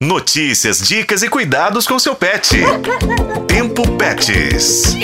Notícias, dicas e cuidados com seu pet. Tempo Pets.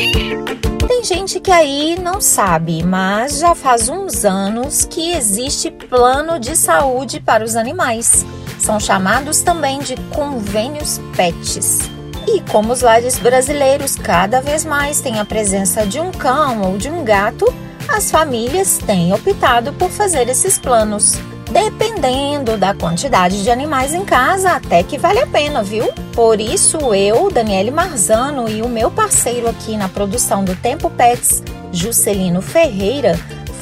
Tem gente que aí não sabe, mas já faz uns anos que existe plano de saúde para os animais. São chamados também de convênios PETs. E como os lares brasileiros cada vez mais têm a presença de um cão ou de um gato, as famílias têm optado por fazer esses planos. Dependendo da quantidade de animais em casa, até que vale a pena, viu? Por isso, eu, Daniele Marzano e o meu parceiro aqui na produção do Tempo Pets, Juscelino Ferreira,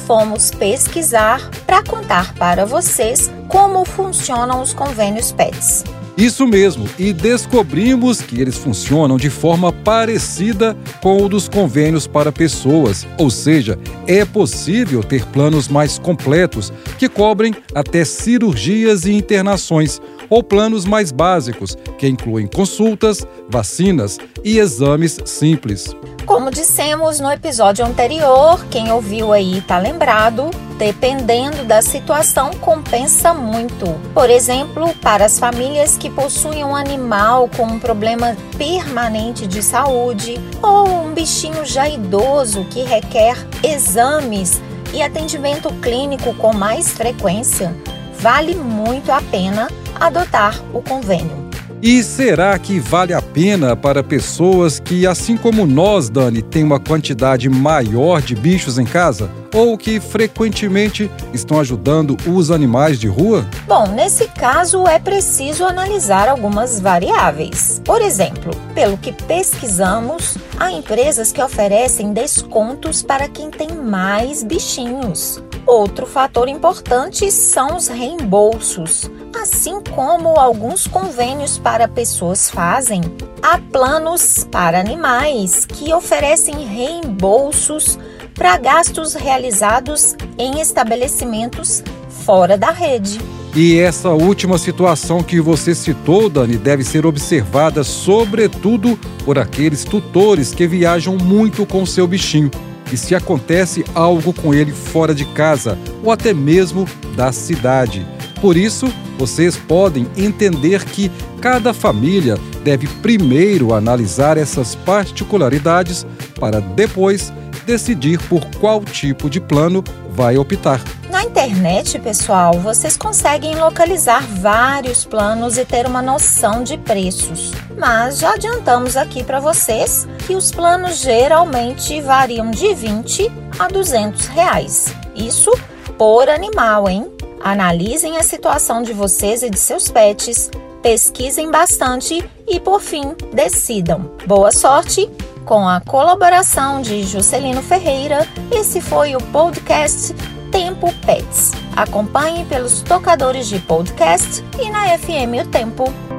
fomos pesquisar para contar para vocês como funcionam os convênios Pets. Isso mesmo, e descobrimos que eles funcionam de forma parecida com o dos convênios para pessoas, ou seja, é possível ter planos mais completos que cobrem até cirurgias e internações, ou planos mais básicos que incluem consultas, vacinas e exames simples. Como dissemos no episódio anterior, quem ouviu aí está lembrado, dependendo da situação, compensa muito. Por exemplo, para as famílias que possuem um animal com um problema permanente de saúde ou um bichinho já idoso que requer exames e atendimento clínico com mais frequência, vale muito a pena adotar o convênio. E será que vale a pena para pessoas que, assim como nós, Dani, têm uma quantidade maior de bichos em casa? Ou que frequentemente estão ajudando os animais de rua? Bom, nesse caso é preciso analisar algumas variáveis. Por exemplo, pelo que pesquisamos, há empresas que oferecem descontos para quem tem mais bichinhos. Outro fator importante são os reembolsos. Assim como alguns convênios para pessoas fazem, há planos para animais que oferecem reembolsos para gastos realizados em estabelecimentos fora da rede. E essa última situação que você citou, Dani, deve ser observada sobretudo por aqueles tutores que viajam muito com seu bichinho. E se acontece algo com ele fora de casa ou até mesmo da cidade. Por isso, vocês podem entender que cada família deve primeiro analisar essas particularidades para depois decidir por qual tipo de plano vai optar. Na internet, pessoal, vocês conseguem localizar vários planos e ter uma noção de preços. Mas já adiantamos aqui para vocês que os planos geralmente variam de 20 a 200 reais. Isso por animal, hein? Analisem a situação de vocês e de seus pets, pesquisem bastante e, por fim, decidam. Boa sorte! Com a colaboração de Juscelino Ferreira, esse foi o podcast Tempo Pets. Acompanhe pelos tocadores de podcast e na FM O Tempo.